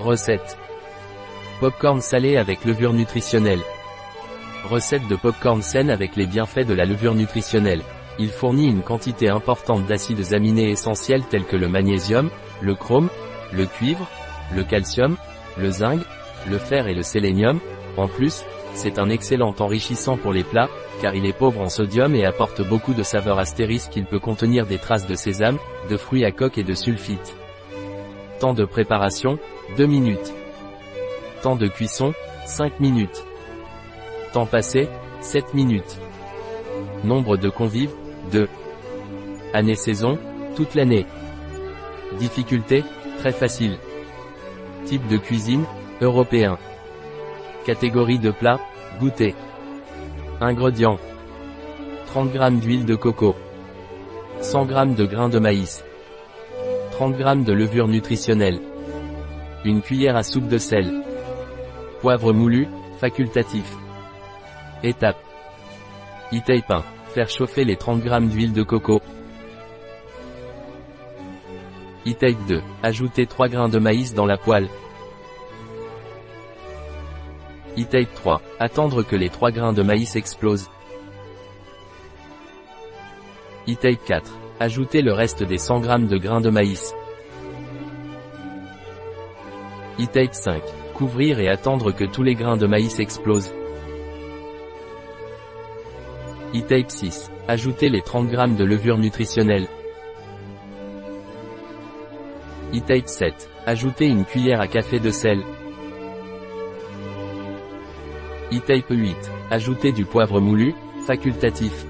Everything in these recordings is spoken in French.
Recette. Popcorn salé avec levure nutritionnelle. Recette de popcorn saine avec les bienfaits de la levure nutritionnelle. Il fournit une quantité importante d'acides aminés essentiels tels que le magnésium, le chrome, le cuivre, le calcium, le zinc, le fer et le sélénium. En plus, c'est un excellent enrichissant pour les plats, car il est pauvre en sodium et apporte beaucoup de saveurs astérisques qu'il peut contenir des traces de sésame, de fruits à coque et de sulfite. Temps de préparation, 2 minutes. Temps de cuisson, 5 minutes. Temps passé, 7 minutes. Nombre de convives, 2. Année-saison, toute l'année. Difficulté, très facile. Type de cuisine, européen. Catégorie de plat, goûter. Ingrédients. 30 g d'huile de coco. 100 g de grains de maïs. 30 g de levure nutritionnelle. Une cuillère à soupe de sel. Poivre moulu, facultatif. Étape. E-tape 1. Faire chauffer les 30 g d'huile de coco. E-tape 2. Ajouter 3 grains de maïs dans la poêle. E-tape 3. Attendre que les 3 grains de maïs explosent. E-tape 4. Ajouter le reste des 100 g de grains de maïs. E-tape 5. Couvrir et attendre que tous les grains de maïs explosent. E-tape 6. Ajouter les 30 g de levure nutritionnelle. E-tape 7. Ajouter une cuillère à café de sel. E-tape 8. Ajouter du poivre moulu, facultatif.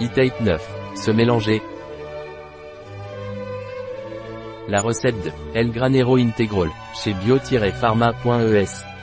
E-tape 9. Se mélanger. La recette de El Granero Integral, chez bio-pharma.es.